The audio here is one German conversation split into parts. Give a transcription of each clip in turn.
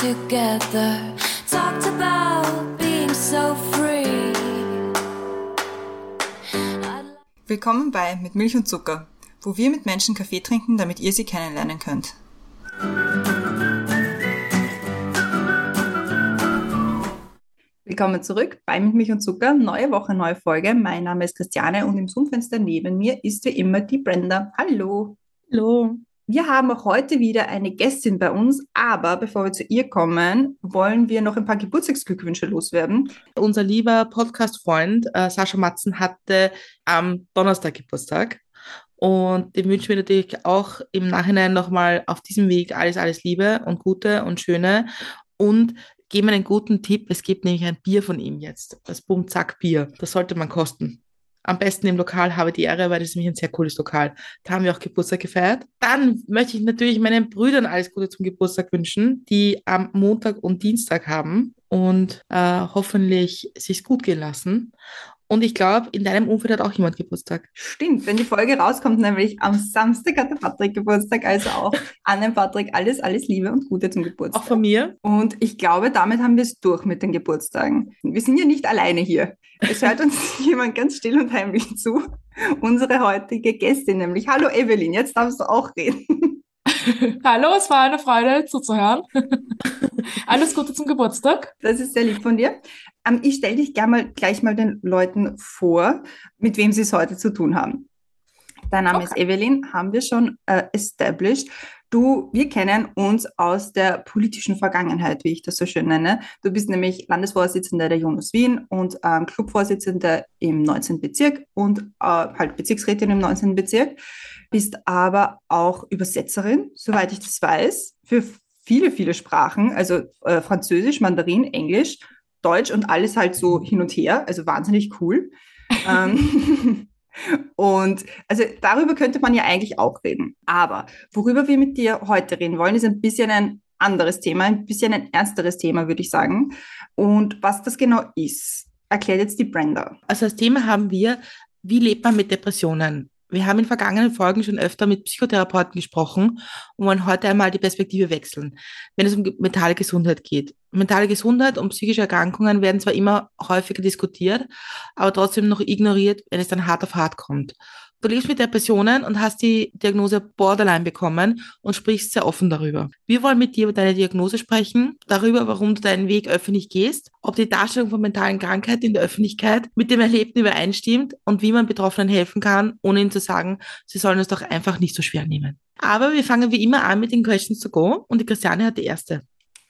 together. Talked about being so free. Willkommen bei Mit Milch und Zucker, wo wir mit Menschen Kaffee trinken, damit ihr sie kennenlernen könnt. Willkommen zurück bei Mit Milch und Zucker. Neue Woche, neue Folge. Mein Name ist Christiane und im Zoom-Fenster neben mir ist wie immer die Brenda. Hallo. Hallo. Wir haben auch heute wieder eine Gästin bei uns, aber bevor wir zu ihr kommen, wollen wir noch ein paar Geburtstagsglückwünsche loswerden. Unser lieber Podcast-Freund äh, Sascha Matzen hatte am Donnerstag Geburtstag. Und dem wünschen wir natürlich auch im Nachhinein nochmal auf diesem Weg alles, alles Liebe und Gute und Schöne. Und geben einen guten Tipp. Es gibt nämlich ein Bier von ihm jetzt. Das Bum Zack Bier. Das sollte man kosten. Am besten im Lokal habe die Ehre, weil das ist nämlich ein sehr cooles Lokal. Da haben wir auch Geburtstag gefeiert. Dann möchte ich natürlich meinen Brüdern alles Gute zum Geburtstag wünschen, die am Montag und Dienstag haben und äh, hoffentlich sich gut gehen lassen. Und ich glaube, in deinem Umfeld hat auch jemand Geburtstag. Stimmt, wenn die Folge rauskommt, nämlich am Samstag hat der Patrick Geburtstag, also auch an den Patrick alles, alles Liebe und Gute zum Geburtstag. Auch von mir. Und ich glaube, damit haben wir es durch mit den Geburtstagen. Wir sind ja nicht alleine hier. Es hört uns jemand ganz still und heimlich zu. Unsere heutige Gästin, nämlich. Hallo Evelyn, jetzt darfst du auch reden. Hallo, es war eine Freude zuzuhören. Alles Gute zum Geburtstag. Das ist sehr lieb von dir. Ähm, ich stelle dich gerne mal gleich mal den Leuten vor, mit wem sie es heute zu tun haben. Dein Name okay. ist Evelyn, haben wir schon äh, established. Du, wir kennen uns aus der politischen Vergangenheit, wie ich das so schön nenne. Du bist nämlich Landesvorsitzender der Jonas Wien und ähm, Clubvorsitzender im 19. Bezirk und äh, halt Bezirksrätin im 19. Bezirk. Bist aber auch Übersetzerin, soweit ich das weiß, für viele, viele Sprachen, also äh, Französisch, Mandarin, Englisch, Deutsch und alles halt so hin und her. Also wahnsinnig cool. ähm, und also darüber könnte man ja eigentlich auch reden. Aber worüber wir mit dir heute reden wollen, ist ein bisschen ein anderes Thema, ein bisschen ein ernsteres Thema, würde ich sagen. Und was das genau ist, erklärt jetzt die Brenda. Also das Thema haben wir, wie lebt man mit Depressionen? Wir haben in vergangenen Folgen schon öfter mit Psychotherapeuten gesprochen und wollen heute einmal die Perspektive wechseln, wenn es um mentale Gesundheit geht. Mentale Gesundheit und psychische Erkrankungen werden zwar immer häufiger diskutiert, aber trotzdem noch ignoriert, wenn es dann hart auf hart kommt. Du lebst mit Depressionen und hast die Diagnose Borderline bekommen und sprichst sehr offen darüber. Wir wollen mit dir über deine Diagnose sprechen, darüber, warum du deinen Weg öffentlich gehst, ob die Darstellung von mentalen Krankheiten in der Öffentlichkeit mit dem Erlebten übereinstimmt und wie man Betroffenen helfen kann, ohne ihnen zu sagen, sie sollen es doch einfach nicht so schwer nehmen. Aber wir fangen wie immer an mit den Questions to go und die Christiane hat die erste.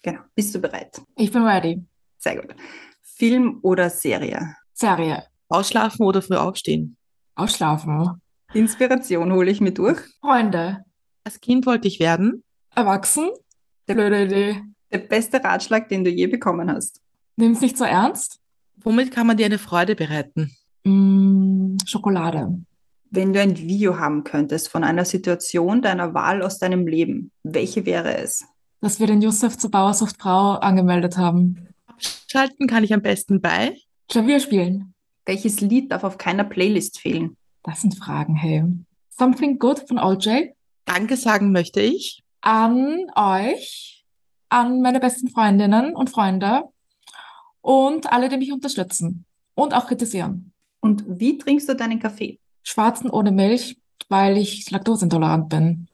Genau. Bist du bereit? Ich bin ready. Sehr gut. Film oder Serie? Serie. Ausschlafen oder früh aufstehen? Ausschlafen. Inspiration hole ich mir durch. Freunde. Als Kind wollte ich werden. Erwachsen. Blöde Idee. Der beste Ratschlag, den du je bekommen hast. Nimm's nicht so ernst. Womit kann man dir eine Freude bereiten? Mm, Schokolade. Wenn du ein Video haben könntest von einer Situation deiner Wahl aus deinem Leben, welche wäre es? Dass wir den Josef zur Bauersucht Frau angemeldet haben. Schalten kann ich am besten bei. Klavier spielen. Welches Lied darf auf keiner Playlist fehlen? Das sind Fragen, hey. Something Good von OJ. Danke sagen möchte ich. An euch, an meine besten Freundinnen und Freunde und alle, die mich unterstützen und auch kritisieren. Und wie trinkst du deinen Kaffee? Schwarzen ohne Milch, weil ich laktoseintolerant bin.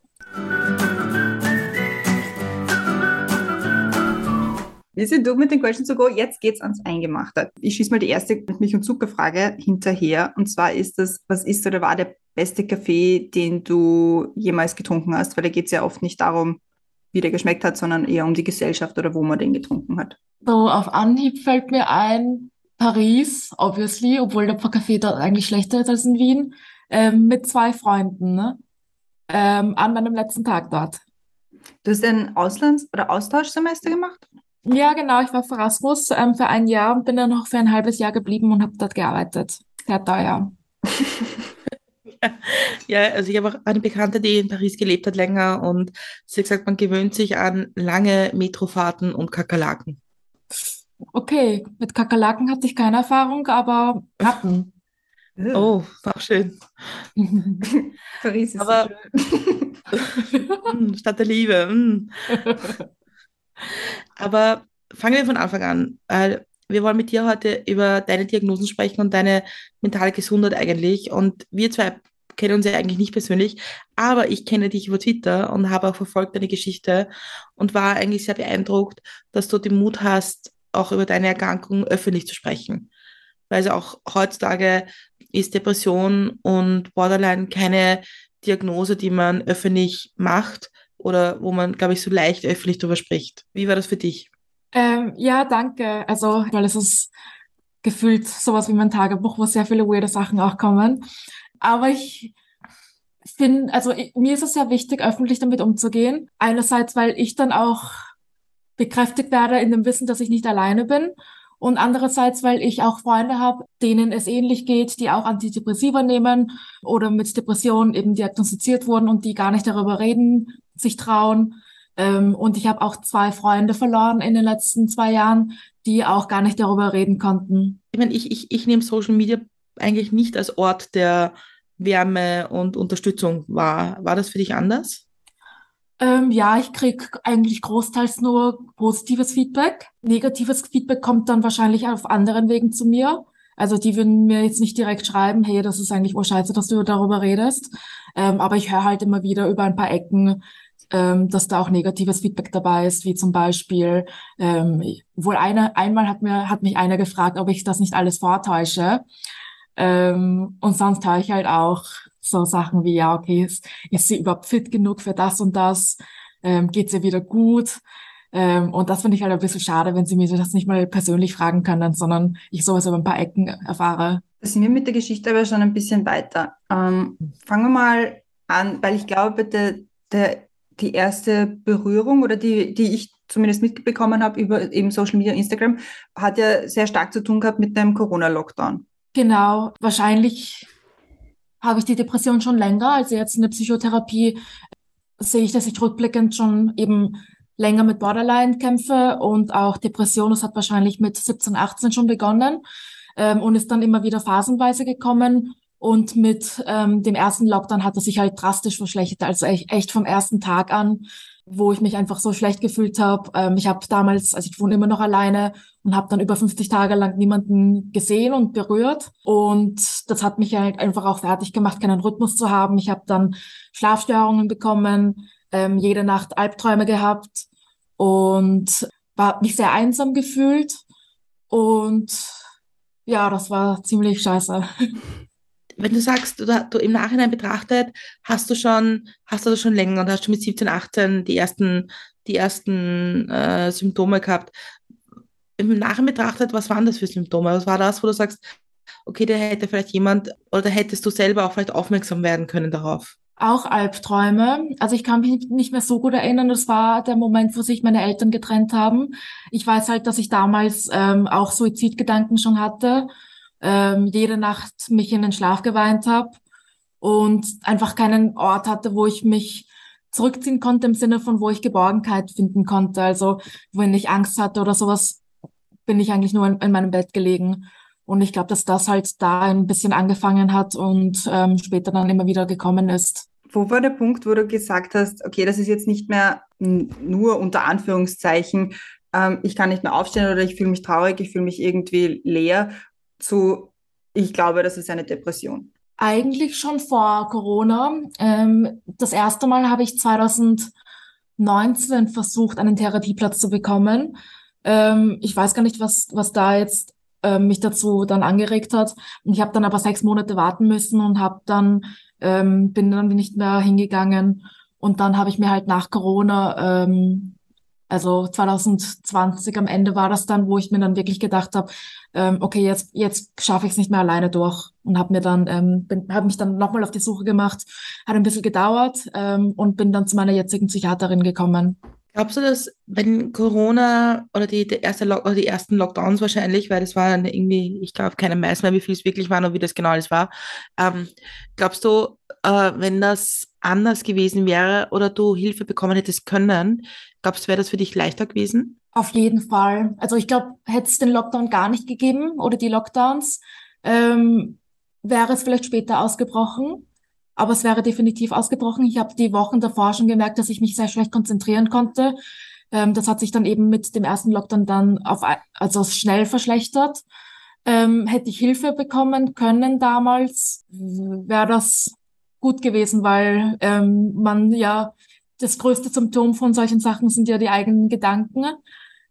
Wir sind durch mit den Questions to go. Jetzt geht's ans Eingemachte. Ich schieße mal die erste mit Milch- und Zuckerfrage hinterher. Und zwar ist das, was ist oder war der beste Kaffee, den du jemals getrunken hast? Weil da geht's ja oft nicht darum, wie der geschmeckt hat, sondern eher um die Gesellschaft oder wo man den getrunken hat. So, auf Anhieb fällt mir ein, Paris, obviously, obwohl der Kaffee dort eigentlich schlechter ist als in Wien, ähm, mit zwei Freunden, ne? ähm, an meinem letzten Tag dort. Du hast ein Auslands- oder Austauschsemester gemacht? Ja, genau. Ich war für Erasmus ähm, für ein Jahr und bin dann noch für ein halbes Jahr geblieben und habe dort gearbeitet. Sehr teuer. ja, also ich habe auch eine Bekannte, die in Paris gelebt hat länger und sie hat gesagt, man gewöhnt sich an lange Metrofahrten und Kakerlaken. Okay, mit Kakerlaken hatte ich keine Erfahrung, aber Ratten. Oh, auch schön. Paris ist aber, so schön. Stadt der Liebe. Aber fangen wir von Anfang an. Weil wir wollen mit dir heute über deine Diagnosen sprechen und deine mentale Gesundheit eigentlich. Und wir zwei kennen uns ja eigentlich nicht persönlich, aber ich kenne dich über Twitter und habe auch verfolgt deine Geschichte und war eigentlich sehr beeindruckt, dass du den Mut hast, auch über deine Erkrankung öffentlich zu sprechen. Weil also auch heutzutage ist Depression und Borderline keine Diagnose, die man öffentlich macht oder wo man, glaube ich, so leicht öffentlich darüber spricht. Wie war das für dich? Ähm, ja, danke. Also, weil es ist gefühlt sowas wie mein Tagebuch, wo sehr viele weirde Sachen auch kommen. Aber ich finde, also ich, mir ist es sehr wichtig, öffentlich damit umzugehen. Einerseits, weil ich dann auch bekräftigt werde in dem Wissen, dass ich nicht alleine bin. Und andererseits, weil ich auch Freunde habe, denen es ähnlich geht, die auch Antidepressiva nehmen oder mit Depressionen eben diagnostiziert wurden und die gar nicht darüber reden, sich trauen. Ähm, und ich habe auch zwei Freunde verloren in den letzten zwei Jahren, die auch gar nicht darüber reden konnten. Ich meine, ich, ich, ich nehme Social Media eigentlich nicht als Ort der Wärme und Unterstützung wahr. War das für dich anders? Ähm, ja, ich krieg eigentlich großteils nur positives Feedback. Negatives Feedback kommt dann wahrscheinlich auf anderen Wegen zu mir. Also die würden mir jetzt nicht direkt schreiben, hey, das ist eigentlich urscheiße, dass du darüber redest. Ähm, aber ich höre halt immer wieder über ein paar Ecken, ähm, dass da auch negatives Feedback dabei ist, wie zum Beispiel, ähm, wohl eine, einmal hat mir, hat mich einer gefragt, ob ich das nicht alles vortäusche. Ähm, und sonst höre ich halt auch so Sachen wie, ja, okay, ist, ist sie überhaupt fit genug für das und das? Ähm, geht ihr wieder gut? Ähm, und das finde ich halt ein bisschen schade, wenn sie mir das nicht mal persönlich fragen können, sondern ich sowas über ein paar Ecken erfahre. Da sind wir mit der Geschichte aber schon ein bisschen weiter. Ähm, fangen wir mal an, weil ich glaube, der, der, die erste Berührung oder die, die ich zumindest mitbekommen habe über eben Social Media, Instagram, hat ja sehr stark zu tun gehabt mit dem Corona-Lockdown. Genau, wahrscheinlich habe ich die Depression schon länger. Also jetzt in der Psychotherapie sehe ich, dass ich rückblickend schon eben länger mit Borderline kämpfe und auch Depression, das hat wahrscheinlich mit 17, 18 schon begonnen ähm, und ist dann immer wieder phasenweise gekommen. Und mit ähm, dem ersten Lockdown hat er sich halt drastisch verschlechtert, also echt, echt vom ersten Tag an wo ich mich einfach so schlecht gefühlt habe. Ähm, ich habe damals, also ich wohne immer noch alleine und habe dann über 50 Tage lang niemanden gesehen und berührt. Und das hat mich halt einfach auch fertig gemacht, keinen Rhythmus zu haben. Ich habe dann Schlafstörungen bekommen, ähm, jede Nacht Albträume gehabt und war mich sehr einsam gefühlt. Und ja, das war ziemlich scheiße. wenn du sagst, du, du, im Nachhinein betrachtet, hast du schon, hast du das schon länger und hast schon mit 17, 18 die ersten, die ersten äh, Symptome gehabt. Im Nachhinein betrachtet, was waren das für Symptome? Was war das, wo du sagst, okay, da hätte vielleicht jemand oder hättest du selber auch vielleicht aufmerksam werden können darauf? Auch Albträume. Also ich kann mich nicht mehr so gut erinnern. Das war der Moment, wo sich meine Eltern getrennt haben. Ich weiß halt, dass ich damals ähm, auch Suizidgedanken schon hatte ähm, jede Nacht mich in den Schlaf geweint habe und einfach keinen Ort hatte, wo ich mich zurückziehen konnte im Sinne von, wo ich Geborgenheit finden konnte. Also wenn ich Angst hatte oder sowas, bin ich eigentlich nur in, in meinem Bett gelegen. Und ich glaube, dass das halt da ein bisschen angefangen hat und ähm, später dann immer wieder gekommen ist. Wo war der Punkt, wo du gesagt hast, okay, das ist jetzt nicht mehr nur unter Anführungszeichen, ähm, ich kann nicht mehr aufstehen oder ich fühle mich traurig, ich fühle mich irgendwie leer, zu, ich glaube, das ist eine Depression? Eigentlich schon vor Corona. Ähm, das erste Mal habe ich 2019 versucht, einen Therapieplatz zu bekommen. Ähm, ich weiß gar nicht, was, was da jetzt äh, mich dazu dann angeregt hat. Ich habe dann aber sechs Monate warten müssen und habe dann ähm, bin dann nicht mehr hingegangen. Und dann habe ich mir halt nach Corona ähm, also 2020 am Ende war das dann, wo ich mir dann wirklich gedacht habe, ähm, okay, jetzt jetzt schaffe ich es nicht mehr alleine durch und habe mir dann ähm, habe mich dann nochmal auf die Suche gemacht, hat ein bisschen gedauert ähm, und bin dann zu meiner jetzigen Psychiaterin gekommen. Glaubst du, dass wenn Corona oder die, die, erste oder die ersten Lockdowns wahrscheinlich, weil das war irgendwie, ich glaube, keiner weiß mehr, wie viel es wirklich war und wie das genau alles war. Ähm, glaubst du, äh, wenn das anders gewesen wäre oder du Hilfe bekommen hättest können, glaubst du, wäre das für dich leichter gewesen? Auf jeden Fall. Also ich glaube, hätte es den Lockdown gar nicht gegeben oder die Lockdowns, ähm, wäre es vielleicht später ausgebrochen aber es wäre definitiv ausgebrochen. Ich habe die Wochen davor schon gemerkt, dass ich mich sehr schlecht konzentrieren konnte. Ähm, das hat sich dann eben mit dem ersten Lockdown dann auf, also schnell verschlechtert. Ähm, hätte ich Hilfe bekommen können damals, wäre das gut gewesen, weil ähm, man ja das größte Symptom von solchen Sachen sind ja die eigenen Gedanken.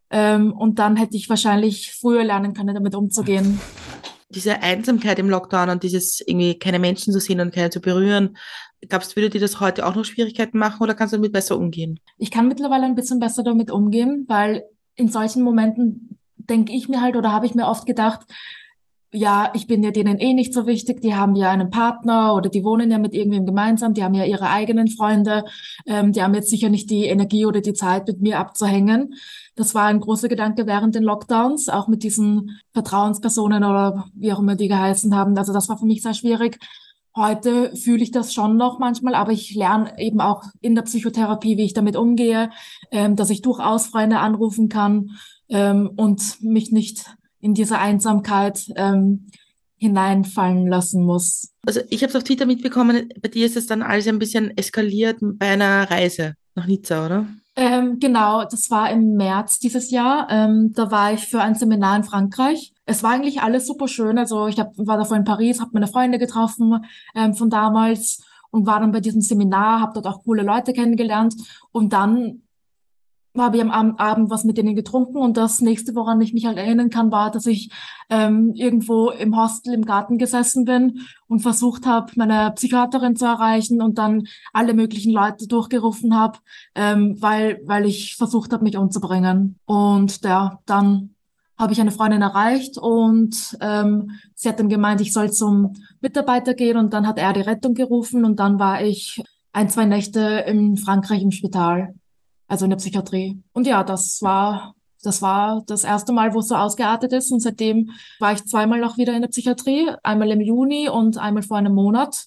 Ähm, und dann hätte ich wahrscheinlich früher lernen können, damit umzugehen. Diese Einsamkeit im Lockdown und dieses irgendwie keine Menschen zu sehen und keine zu berühren, glaubst du, würde dir das heute auch noch Schwierigkeiten machen oder kannst du damit besser umgehen? Ich kann mittlerweile ein bisschen besser damit umgehen, weil in solchen Momenten denke ich mir halt oder habe ich mir oft gedacht, ja, ich bin ja denen eh nicht so wichtig, die haben ja einen Partner oder die wohnen ja mit irgendwem gemeinsam, die haben ja ihre eigenen Freunde, ähm, die haben jetzt sicher nicht die Energie oder die Zeit, mit mir abzuhängen. Das war ein großer Gedanke während den Lockdowns, auch mit diesen Vertrauenspersonen oder wie auch immer die geheißen haben. Also das war für mich sehr schwierig. Heute fühle ich das schon noch manchmal, aber ich lerne eben auch in der Psychotherapie, wie ich damit umgehe, ähm, dass ich durchaus Freunde anrufen kann ähm, und mich nicht in diese Einsamkeit ähm, hineinfallen lassen muss. Also ich habe es auf Twitter mitbekommen, bei dir ist es dann alles ein bisschen eskaliert bei einer Reise nach Nizza, oder? Ähm, genau, das war im März dieses Jahr. Ähm, da war ich für ein Seminar in Frankreich. Es war eigentlich alles super schön. Also ich hab, war davor in Paris, habe meine Freunde getroffen ähm, von damals und war dann bei diesem Seminar, habe dort auch coole Leute kennengelernt. Und dann habe ich am Abend was mit denen getrunken und das nächste, woran ich mich halt erinnern kann, war, dass ich ähm, irgendwo im Hostel im Garten gesessen bin und versucht habe, meine Psychiaterin zu erreichen und dann alle möglichen Leute durchgerufen habe, ähm, weil, weil ich versucht habe, mich umzubringen. Und ja, dann habe ich eine Freundin erreicht und ähm, sie hat dann gemeint, ich soll zum Mitarbeiter gehen und dann hat er die Rettung gerufen und dann war ich ein, zwei Nächte in Frankreich im Spital also in der Psychiatrie. Und ja, das war, das war das erste Mal, wo es so ausgeartet ist. Und seitdem war ich zweimal noch wieder in der Psychiatrie, einmal im Juni und einmal vor einem Monat.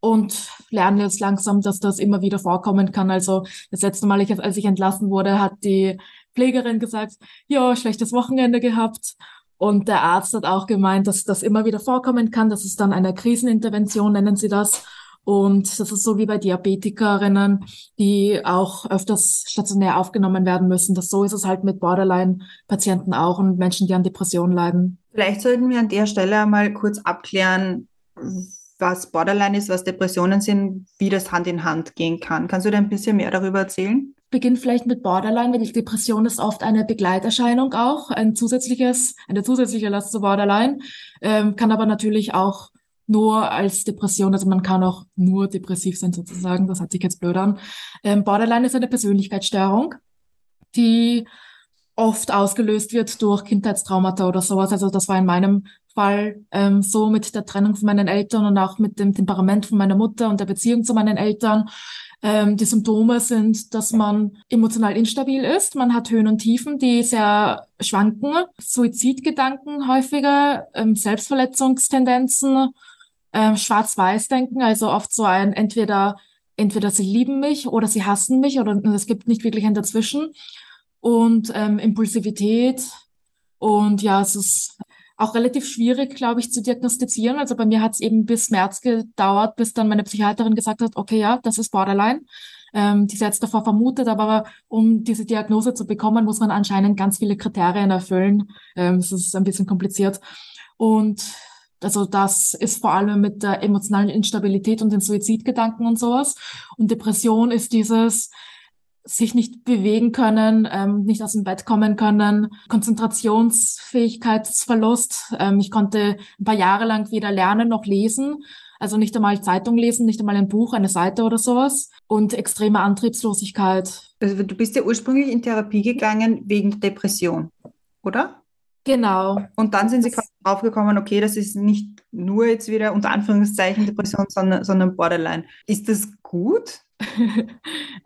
Und lerne jetzt langsam, dass das immer wieder vorkommen kann. Also das letzte Mal, als ich entlassen wurde, hat die Pflegerin gesagt, ja, schlechtes Wochenende gehabt. Und der Arzt hat auch gemeint, dass das immer wieder vorkommen kann. Das ist dann eine Krisenintervention, nennen sie das. Und das ist so wie bei Diabetikerinnen, die auch öfters stationär aufgenommen werden müssen. Das so ist es halt mit Borderline-Patienten auch und Menschen, die an Depressionen leiden. Vielleicht sollten wir an der Stelle einmal kurz abklären, was Borderline ist, was Depressionen sind, wie das Hand in Hand gehen kann. Kannst du dir ein bisschen mehr darüber erzählen? Beginn vielleicht mit Borderline, weil die Depression ist oft eine Begleiterscheinung auch, ein zusätzliches, eine zusätzliche Last zu Borderline, ähm, kann aber natürlich auch nur als Depression, also man kann auch nur depressiv sein sozusagen, das hat sich jetzt blöd an. Ähm, Borderline ist eine Persönlichkeitsstörung, die oft ausgelöst wird durch Kindheitstraumata oder sowas. Also das war in meinem Fall ähm, so mit der Trennung von meinen Eltern und auch mit dem Temperament von meiner Mutter und der Beziehung zu meinen Eltern. Ähm, die Symptome sind, dass man emotional instabil ist, man hat Höhen und Tiefen, die sehr schwanken, Suizidgedanken häufiger, ähm, Selbstverletzungstendenzen, äh, Schwarz-Weiß-Denken, also oft so ein entweder entweder sie lieben mich oder sie hassen mich oder es gibt nicht wirklich ein Dazwischen und ähm, Impulsivität und ja, es ist auch relativ schwierig, glaube ich, zu diagnostizieren. Also bei mir hat es eben bis März gedauert, bis dann meine Psychiaterin gesagt hat, okay, ja, das ist Borderline. Ähm, die sie jetzt davor vermutet, aber um diese Diagnose zu bekommen, muss man anscheinend ganz viele Kriterien erfüllen. Ähm, ist ein bisschen kompliziert. Und also das ist vor allem mit der emotionalen Instabilität und den Suizidgedanken und sowas. Und Depression ist dieses sich nicht bewegen können, ähm, nicht aus dem Bett kommen können, Konzentrationsfähigkeitsverlust. Ähm, ich konnte ein paar Jahre lang weder lernen noch lesen. Also nicht einmal Zeitung lesen, nicht einmal ein Buch, eine Seite oder sowas. Und extreme Antriebslosigkeit. Also du bist ja ursprünglich in Therapie gegangen wegen Depression, oder? Genau. Und dann sind sie quasi draufgekommen, okay, das ist nicht nur jetzt wieder unter Anführungszeichen Depression, sondern, sondern Borderline. Ist das gut?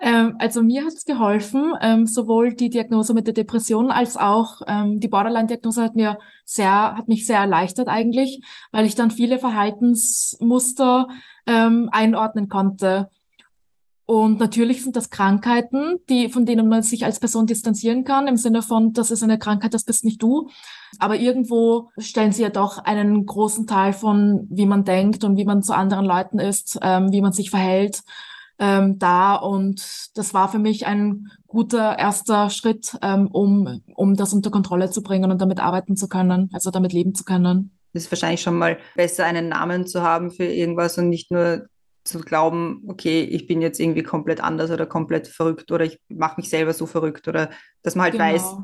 ähm, also mir hat es geholfen, ähm, sowohl die Diagnose mit der Depression als auch ähm, die Borderline-Diagnose hat mir sehr, hat mich sehr erleichtert eigentlich, weil ich dann viele Verhaltensmuster ähm, einordnen konnte. Und natürlich sind das Krankheiten, die, von denen man sich als Person distanzieren kann, im Sinne von, das ist eine Krankheit, das bist nicht du. Aber irgendwo stellen sie ja doch einen großen Teil von, wie man denkt und wie man zu anderen Leuten ist, ähm, wie man sich verhält. ähm, da und das war für mich ein guter erster Schritt, ähm, um, um das unter Kontrolle zu bringen und damit arbeiten zu können, also damit leben zu können. Es ist wahrscheinlich schon mal besser, einen Namen zu haben für irgendwas und nicht nur zu glauben, okay, ich bin jetzt irgendwie komplett anders oder komplett verrückt oder ich mache mich selber so verrückt oder dass man halt Genau. weiß,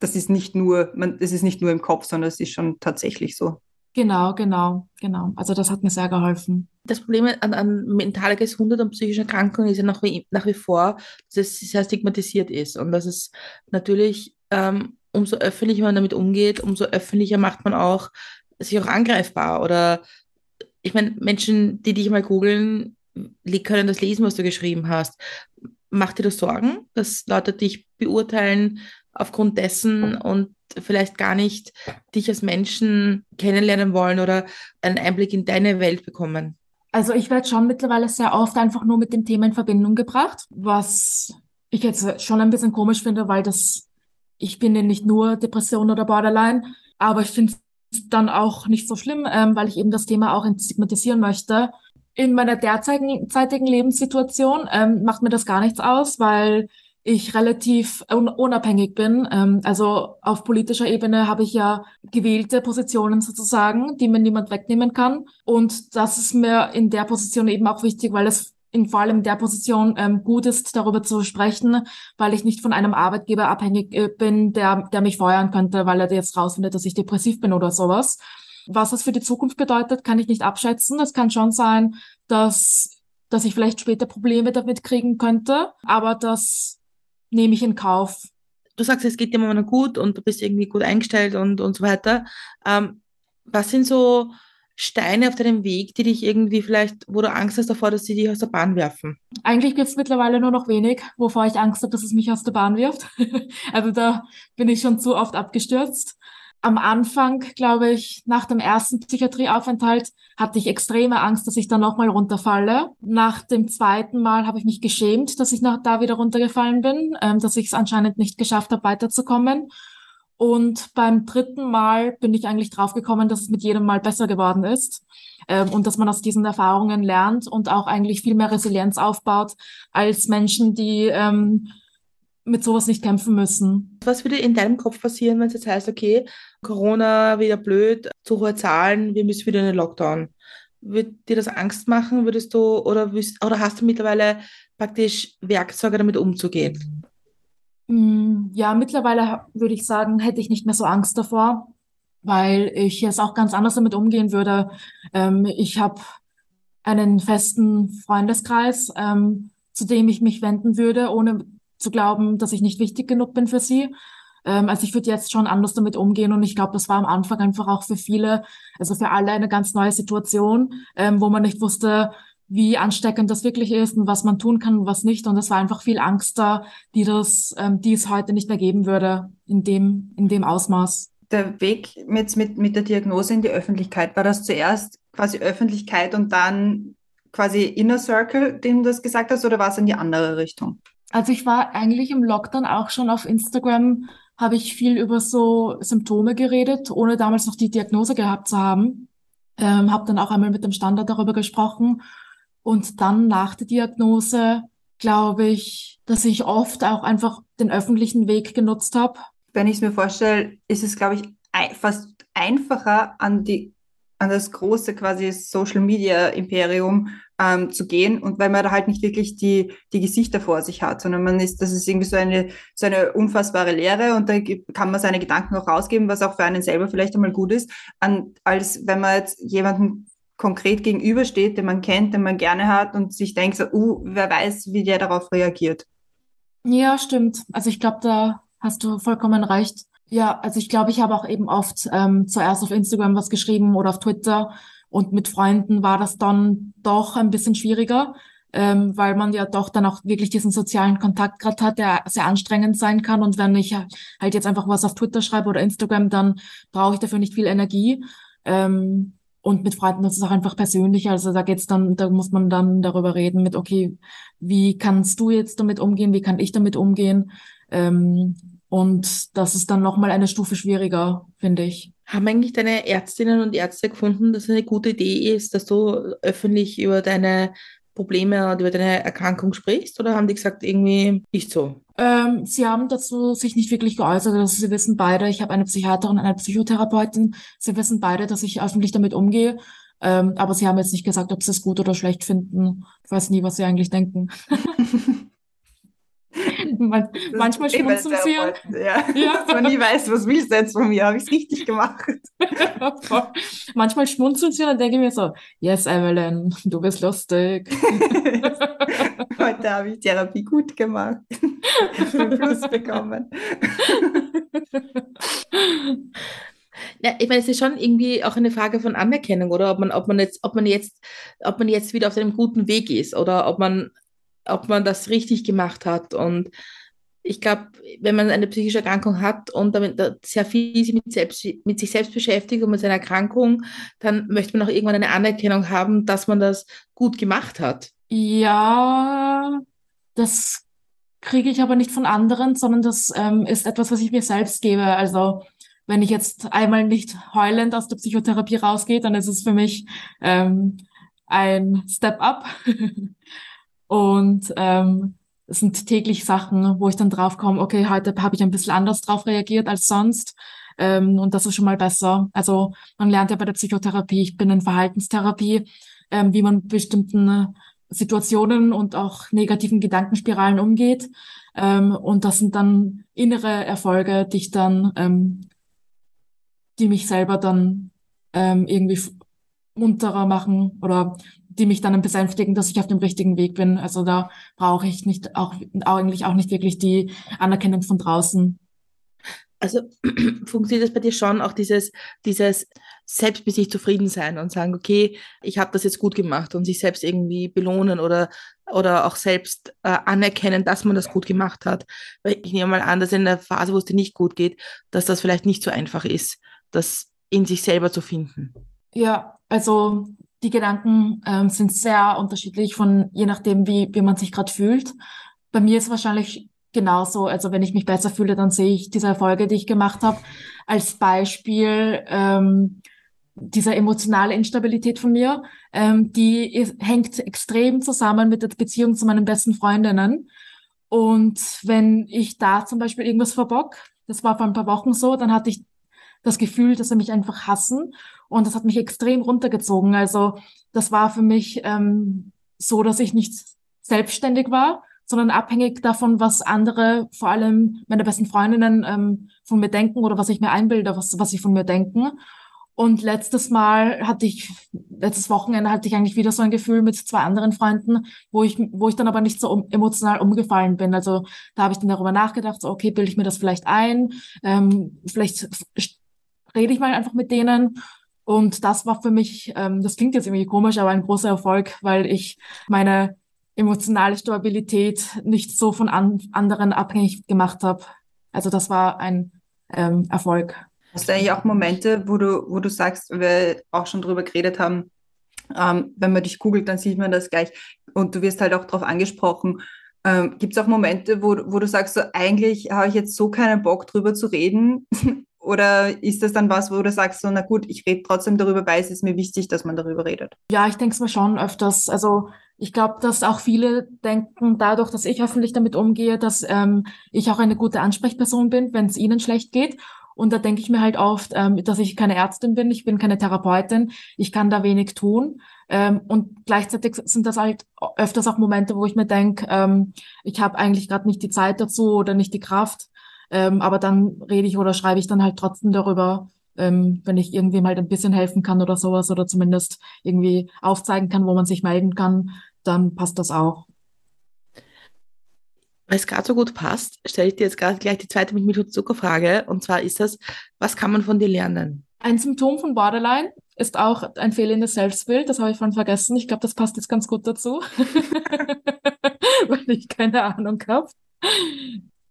das ist nicht nur, man, das ist nicht nur im Kopf, sondern es ist schon tatsächlich so. Genau, genau, genau. Also das hat mir sehr geholfen. Das Problem an, an mentaler Gesundheit und psychischen Erkrankungen ist ja nach wie, nach wie vor, dass es sehr stigmatisiert ist und dass es natürlich, ähm, umso öffentlicher man damit umgeht, umso öffentlicher macht man auch sich auch angreifbar. Oder ich meine, Menschen, die dich mal googeln, können das lesen, was du geschrieben hast. Macht dir das Sorgen, dass Leute dich beurteilen aufgrund dessen und vielleicht gar nicht dich als Menschen kennenlernen wollen oder einen Einblick in deine Welt bekommen? Also ich werde schon mittlerweile sehr oft einfach nur mit dem Thema in Verbindung gebracht, was ich jetzt schon ein bisschen komisch finde, weil das, ich bin ja nicht nur Depression oder Borderline, aber ich finde dann auch nicht so schlimm, ähm, weil ich eben das Thema auch entstigmatisieren möchte. In meiner derzeitigen zeitigen Lebenssituation ähm, macht mir das gar nichts aus, weil ich relativ un unabhängig bin. Ähm, also auf politischer Ebene habe ich ja gewählte Positionen sozusagen, die mir niemand wegnehmen kann. Und das ist mir in der Position eben auch wichtig, weil es in vor allem der Position ähm, gut ist, darüber zu sprechen, weil ich nicht von einem Arbeitgeber abhängig äh, bin, der, der mich feuern könnte, weil er jetzt rausfindet, dass ich depressiv bin oder sowas. Was das für die Zukunft bedeutet, kann ich nicht abschätzen. Es kann schon sein, dass, dass ich vielleicht später Probleme damit kriegen könnte, aber das nehme ich in Kauf. Du sagst, es geht dir momentan gut und du bist irgendwie gut eingestellt und, und so weiter. Ähm, was sind so Steine auf deinem Weg, die dich irgendwie vielleicht, wo du Angst hast davor, dass sie dich aus der Bahn werfen? Eigentlich gibt es mittlerweile nur noch wenig, wovor ich Angst habe, dass es mich aus der Bahn wirft. Also da bin ich schon zu oft abgestürzt. Am Anfang, glaube ich, nach dem ersten Psychiatrieaufenthalt hatte ich extreme Angst, dass ich dann nochmal runterfalle. Nach dem zweiten Mal habe ich mich geschämt, dass ich nach da wieder runtergefallen bin, ähm, dass ich es anscheinend nicht geschafft habe, weiterzukommen. Und beim dritten Mal bin ich eigentlich draufgekommen, dass es mit jedem Mal besser geworden ist ähm, und dass man aus diesen Erfahrungen lernt und auch eigentlich viel mehr Resilienz aufbaut als Menschen, die ähm, mit sowas nicht kämpfen müssen. Was würde in deinem Kopf passieren, wenn es jetzt heißt, okay, Corona wieder blöd, zu hohe Zahlen, wir müssen wieder in den Lockdown? Würde dir das Angst machen? Würdest du oder, oder hast du mittlerweile praktisch Werkzeuge, damit umzugehen? Mm, Ja, mittlerweile würde ich sagen, hätte ich nicht mehr so Angst davor, weil ich jetzt auch ganz anders damit umgehen würde. Ähm, ich habe einen festen Freundeskreis, ähm, zu dem ich mich wenden würde, ohne zu glauben, dass ich nicht wichtig genug bin für sie. Ähm, also ich würde jetzt schon anders damit umgehen und ich glaube, das war am Anfang einfach auch für viele, also für alle eine ganz neue Situation, ähm, wo man nicht wusste, wie ansteckend das wirklich ist und was man tun kann und was nicht. Und es war einfach viel Angst da, die das, ähm, die es heute nicht mehr geben würde in dem, in dem Ausmaß. Der Weg mit, mit, mit der Diagnose in die Öffentlichkeit, war das zuerst quasi Öffentlichkeit und dann quasi Inner Circle, dem du das gesagt hast, oder war es in die andere Richtung? Also ich war eigentlich im Lockdown auch schon auf Instagram, habe ich viel über so Symptome geredet, ohne damals noch die Diagnose gehabt zu haben. Ähm, habe dann auch einmal mit dem Standard darüber gesprochen. Und dann nach der Diagnose glaube ich, dass ich oft auch einfach den öffentlichen Weg genutzt habe. Wenn ich es mir vorstelle, ist es, glaube ich, fast einfacher an die an das große quasi Social Media Imperium ähm, zu gehen und weil man da halt nicht wirklich die, die Gesichter vor sich hat, sondern man ist, das ist irgendwie so eine, so eine unfassbare Lehre und da kann man seine Gedanken auch rausgeben, was auch für einen selber vielleicht einmal gut ist, an, als wenn man jetzt jemanden konkret gegenübersteht, den man kennt, den man gerne hat und sich denkt so, uh, wer weiß, wie der darauf reagiert. Ja, stimmt. Also ich glaube, da hast du vollkommen recht. Ja, also ich glaube, ich habe auch eben oft ähm, zuerst auf Instagram was geschrieben oder auf Twitter und mit Freunden war das dann doch ein bisschen schwieriger, ähm, weil man ja doch dann auch wirklich diesen sozialen Kontakt gerade hat, der sehr anstrengend sein kann. Und wenn ich halt jetzt einfach was auf Twitter schreibe oder Instagram, dann brauche ich dafür nicht viel Energie. Ähm, und mit Freunden ist auch einfach persönlich. Also da geht's dann, da muss man dann darüber reden mit, okay, wie kannst du jetzt damit umgehen? Wie kann ich damit umgehen? Ähm, und das ist dann nochmal eine Stufe schwieriger, finde ich. Haben eigentlich deine Ärztinnen und Ärzte gefunden, dass es eine gute Idee ist, dass du öffentlich über deine Probleme und über deine Erkrankung sprichst? Oder haben die gesagt, irgendwie nicht so? Ähm, sie haben dazu sich nicht wirklich geäußert. Also sie wissen beide, ich habe eine Psychiaterin eine Psychotherapeutin. Sie wissen beide, dass ich öffentlich damit umgehe. Ähm, aber sie haben jetzt nicht gesagt, ob sie es gut oder schlecht finden. Ich weiß nie, was sie eigentlich denken. Man, manchmal schmunzeln sie. Ja. ja. Dass man nie weiß, was willst du jetzt von mir? Habe ich es richtig gemacht? manchmal schmunzeln sie und dann denke ich mir so, yes, Evelyn, du bist lustig. Heute habe ich Therapie gut gemacht. Plus bekommen. Ja, ich meine, es ist schon irgendwie auch eine Frage von Anerkennung, oder ob man, ob man jetzt, ob man jetzt, ob man jetzt wieder auf einem guten Weg ist oder ob man, ob man das richtig gemacht hat. Und ich glaube, wenn man eine psychische Erkrankung hat und damit sehr viel mit, selbst, mit sich selbst beschäftigt und mit seiner Erkrankung, dann möchte man auch irgendwann eine Anerkennung haben, dass man das gut gemacht hat. Ja, das kriege ich aber nicht von anderen, sondern das ähm, ist etwas, was ich mir selbst gebe. Also wenn ich jetzt einmal nicht heulend aus der Psychotherapie rausgehe, dann ist es für mich ähm, ein Step up. Und ähm, es sind täglich Sachen, wo ich dann drauf komme, okay, heute habe ich ein bisschen anders drauf reagiert als sonst. Ähm, und das ist schon mal besser. Also man lernt ja bei der Psychotherapie, ich bin in Verhaltenstherapie, ähm, wie man bestimmten Situationen und auch negativen Gedankenspiralen umgeht. Ähm, und das sind dann innere Erfolge, die ich dann ähm, die mich selber dann ähm, irgendwie munterer machen oder die mich dann besänftigen, dass ich auf dem richtigen Weg bin. Also da brauche ich nicht auch eigentlich auch nicht wirklich die Anerkennung von draußen. Also funktioniert das bei dir schon auch dieses, dieses selbst mit sich zufrieden sein und sagen, okay, ich habe das jetzt gut gemacht und sich selbst irgendwie belohnen oder, oder auch selbst äh, anerkennen, dass man das gut gemacht hat. Weil ich nehme mal an, dass in der Phase, wo es dir nicht gut geht, dass das vielleicht nicht so einfach ist das in sich selber zu finden? Ja, also die Gedanken ähm, sind sehr unterschiedlich von je nachdem, wie, wie man sich gerade fühlt. Bei mir ist wahrscheinlich genauso. Also wenn ich mich besser fühle, dann sehe ich diese Erfolge, die ich gemacht habe, als Beispiel ähm, dieser emotionale Instabilität von mir. Ähm, die ist, hängt extrem zusammen mit der Beziehung zu meinen besten Freundinnen. Und wenn ich da zum Beispiel irgendwas verbock, das war vor ein paar Wochen so, dann hatte ich das Gefühl, dass sie mich einfach hassen. Und das hat mich extrem runtergezogen. Also das war für mich ähm, so, dass ich nicht selbstständig war, sondern abhängig davon, was andere, vor allem meine besten Freundinnen, ähm, von mir denken oder was ich mir einbilde, was, was sie von mir denken. Und letztes Mal hatte ich, letztes Wochenende hatte ich eigentlich wieder so ein Gefühl mit zwei anderen Freunden, wo ich, wo ich dann aber nicht so um, emotional umgefallen bin. Also da habe ich dann darüber nachgedacht, so, okay, bilde ich mir das vielleicht ein, ähm, vielleicht rede ich mal einfach mit denen. Und das war für mich, ähm, das klingt jetzt irgendwie komisch, aber ein großer Erfolg, weil ich meine emotionale Stabilität nicht so von an anderen abhängig gemacht habe. Also das war ein ähm, Erfolg. Hast du eigentlich auch Momente, wo du, wo du sagst, wir auch schon drüber geredet haben, ähm, wenn man dich googelt, dann sieht man das gleich und du wirst halt auch darauf angesprochen. Ähm, Gibt es auch Momente, wo, wo du sagst, so eigentlich habe ich jetzt so keinen Bock drüber zu reden, oder ist das dann was, wo du sagst, so, na gut, ich rede trotzdem darüber, weil es ist mir wichtig, dass man darüber redet? Ja, ich denke es mir schon öfters. Also ich glaube, dass auch viele denken, dadurch, dass ich öffentlich damit umgehe, dass ähm, ich auch eine gute Ansprechperson bin, wenn es ihnen schlecht geht. Und da denke ich mir halt oft, ähm, dass ich keine Ärztin bin, ich bin keine Therapeutin, ich kann da wenig tun. Ähm, und gleichzeitig sind das halt öfters auch Momente, wo ich mir denke, ähm, ich habe eigentlich gerade nicht die Zeit dazu oder nicht die Kraft. Ähm, aber dann rede ich oder schreibe ich dann halt trotzdem darüber, ähm, wenn ich irgendwem halt ein bisschen helfen kann oder sowas oder zumindest irgendwie aufzeigen kann, wo man sich melden kann, dann passt das auch. Weil es gerade so gut passt, stelle ich dir jetzt gerade gleich die zweite mit Zuckerfrage. Und zwar ist das, was kann man von dir lernen? Ein Symptom von Borderline ist auch ein fehlendes Selbstbild. Das habe ich vorhin vergessen. Ich glaube, das passt jetzt ganz gut dazu, weil ich keine Ahnung habe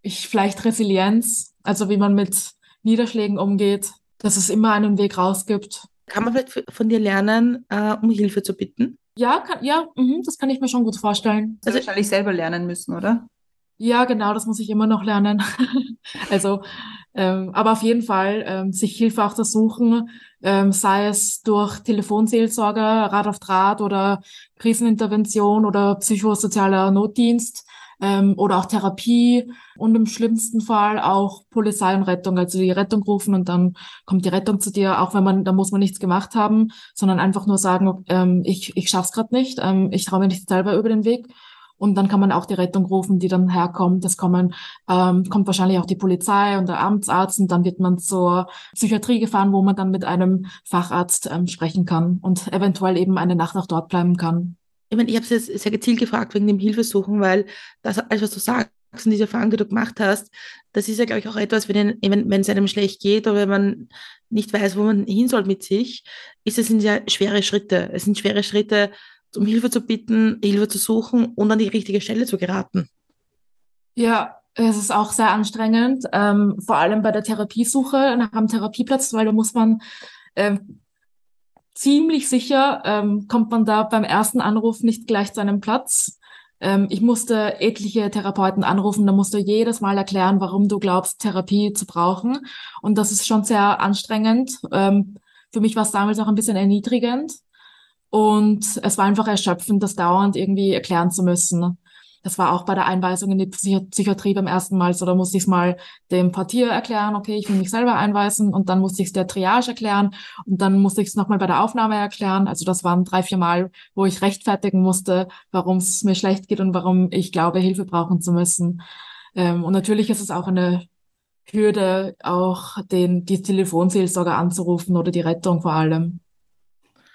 ich vielleicht Resilienz, also wie man mit Niederschlägen umgeht, dass es immer einen Weg raus gibt. Kann man vielleicht von dir lernen, äh, um Hilfe zu bitten? Ja, kann, ja, mh, das kann ich mir schon gut vorstellen. Also wahrscheinlich selber lernen müssen, oder? Ja, genau, das muss ich immer noch lernen. Also, ähm, aber auf jeden Fall ähm, sich Hilfe auch zu suchen, ähm, sei es durch Telefonseelsorge, Rat auf Draht oder Krisenintervention oder psychosozialer Notdienst ähm, oder auch Therapie und im schlimmsten Fall auch Polizei und Rettung, also die Rettung rufen und dann kommt die Rettung zu dir, auch wenn man, da muss man nichts gemacht haben, sondern einfach nur sagen, ähm, ich, ich schaff's gerade nicht, ähm, ich traue mir nicht selber über den Weg. Und dann kann man auch die Rettung rufen, die dann herkommt. Das kommen, ähm, kommt wahrscheinlich auch die Polizei und der Amtsarzt und dann wird man zur Psychiatrie gefahren, wo man dann mit einem Facharzt ähm, sprechen kann und eventuell eben eine Nacht auch dort bleiben kann. Ich meine, ich habe es jetzt sehr gezielt gefragt wegen dem Hilfesuchen, weil das, alles, was du sagst und diese Erfahrung, die du gemacht hast, das ist ja, glaube ich, auch etwas, wenn, wenn es einem schlecht geht oder wenn man nicht weiß, wo man hin soll mit sich, ist es ja schwere Schritte. Es sind schwere Schritte, um Hilfe zu bitten, Hilfe zu suchen und an die richtige Stelle zu geraten. Ja, es ist auch sehr anstrengend, ähm, vor allem bei der Therapiesuche nach einem Therapieplatz, weil da muss man ähm, ziemlich sicher, ähm, kommt man da beim ersten Anruf nicht gleich zu einem Platz. Ähm, ich musste etliche Therapeuten anrufen, da musst du jedes Mal erklären, warum du glaubst, Therapie zu brauchen. Und das ist schon sehr anstrengend. Ähm, für mich war es damals auch ein bisschen erniedrigend. Und es war einfach erschöpfend, das dauernd irgendwie erklären zu müssen. Das war auch bei der Einweisung in die Psychi Psychiatrie beim ersten Mal so. Da musste ich es mal dem Portier erklären, okay, ich will mich selber einweisen. Und dann musste ich es der Triage erklären. Und dann musste ich es nochmal bei der Aufnahme erklären. Also das waren drei, vier Mal, wo ich rechtfertigen musste, warum es mir schlecht geht und warum ich glaube, Hilfe brauchen zu müssen. Ähm, und natürlich ist es auch eine Hürde, auch den, die Telefonseelsorger anzurufen oder die Rettung vor allem.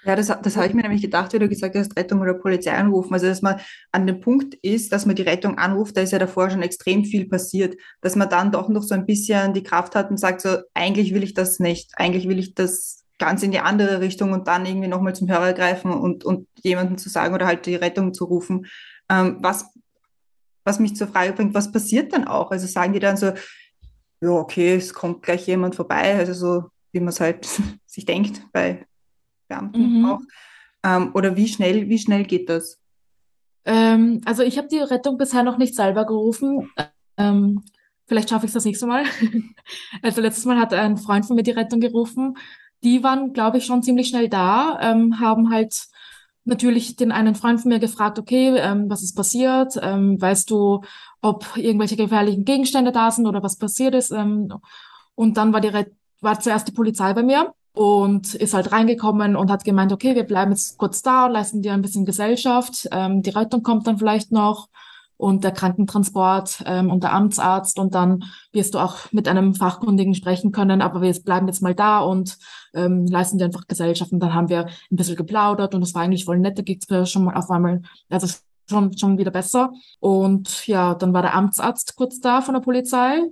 Ja, das, das habe ich mir nämlich gedacht, wie du gesagt hast, Rettung oder Polizei anrufen. Also, dass man an dem Punkt ist, dass man die Rettung anruft, da ist ja davor schon extrem viel passiert, dass man dann doch noch so ein bisschen die Kraft hat und sagt so, eigentlich will ich das nicht, eigentlich will ich das ganz in die andere Richtung und dann irgendwie nochmal zum Hörer greifen und, und jemanden zu sagen oder halt die Rettung zu rufen. Ähm, was, was mich zur Frage bringt, was passiert dann auch? Also sagen die dann so, ja, okay, es kommt gleich jemand vorbei, also so, wie man es halt sich denkt bei Beamten mhm. auch. Ähm, oder wie schnell, wie schnell geht das? Ähm, also ich habe die Rettung bisher noch nicht selber gerufen. Ähm, vielleicht schaffe ich es das nächste Mal. also letztes Mal hat ein Freund von mir die Rettung gerufen. Die waren, glaube ich, schon ziemlich schnell da, ähm, haben halt natürlich den einen Freund von mir gefragt, okay, ähm, was ist passiert? Ähm, weißt du, ob irgendwelche gefährlichen Gegenstände da sind oder was passiert ist? Ähm, und dann war die war zuerst die Polizei bei mir und ist halt reingekommen und hat gemeint, okay, wir bleiben jetzt kurz da und leisten dir ein bisschen Gesellschaft. Ähm, die Rettung kommt dann vielleicht noch und der Krankentransport ähm, und der Amtsarzt. Und dann wirst du auch mit einem Fachkundigen sprechen können, aber wir bleiben jetzt mal da und ähm, leisten dir einfach Gesellschaft. Und dann haben wir ein bisschen geplaudert und es war eigentlich voll nett, da geht's mir schon mal auf einmal, also schon, schon wieder besser. Und ja, dann war der Amtsarzt kurz da von der Polizei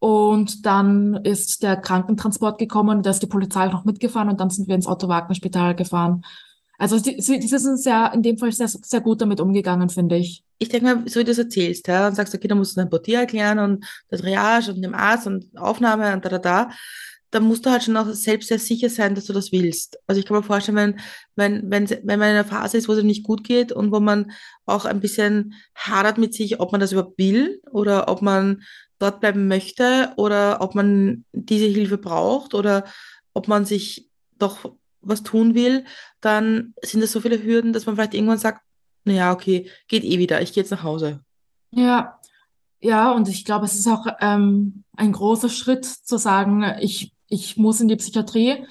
und dann ist der Krankentransport gekommen, da ist die Polizei noch mitgefahren und dann sind wir ins Otto-Wagner-Spital gefahren. Also die, die sind sehr, in dem Fall sehr, sehr gut damit umgegangen, finde ich. Ich denke mal, so wie du es erzählst, ja, und sagst, okay, da musst du dein Portier erklären und der Triage und dem Arzt und Aufnahme und da, da, da, da musst du halt schon auch selbst sehr sicher sein, dass du das willst. Also ich kann mir vorstellen, wenn, wenn, wenn, wenn man in einer Phase ist, wo es nicht gut geht und wo man auch ein bisschen hadert mit sich, ob man das überhaupt will oder ob man dort bleiben möchte oder ob man diese Hilfe braucht oder ob man sich doch was tun will, dann sind es so viele Hürden, dass man vielleicht irgendwann sagt, naja, okay, geht eh wieder, ich gehe jetzt nach Hause. Ja, ja, und ich glaube, es ist auch ähm, ein großer Schritt zu sagen, ich, ich muss in die Psychiatrie.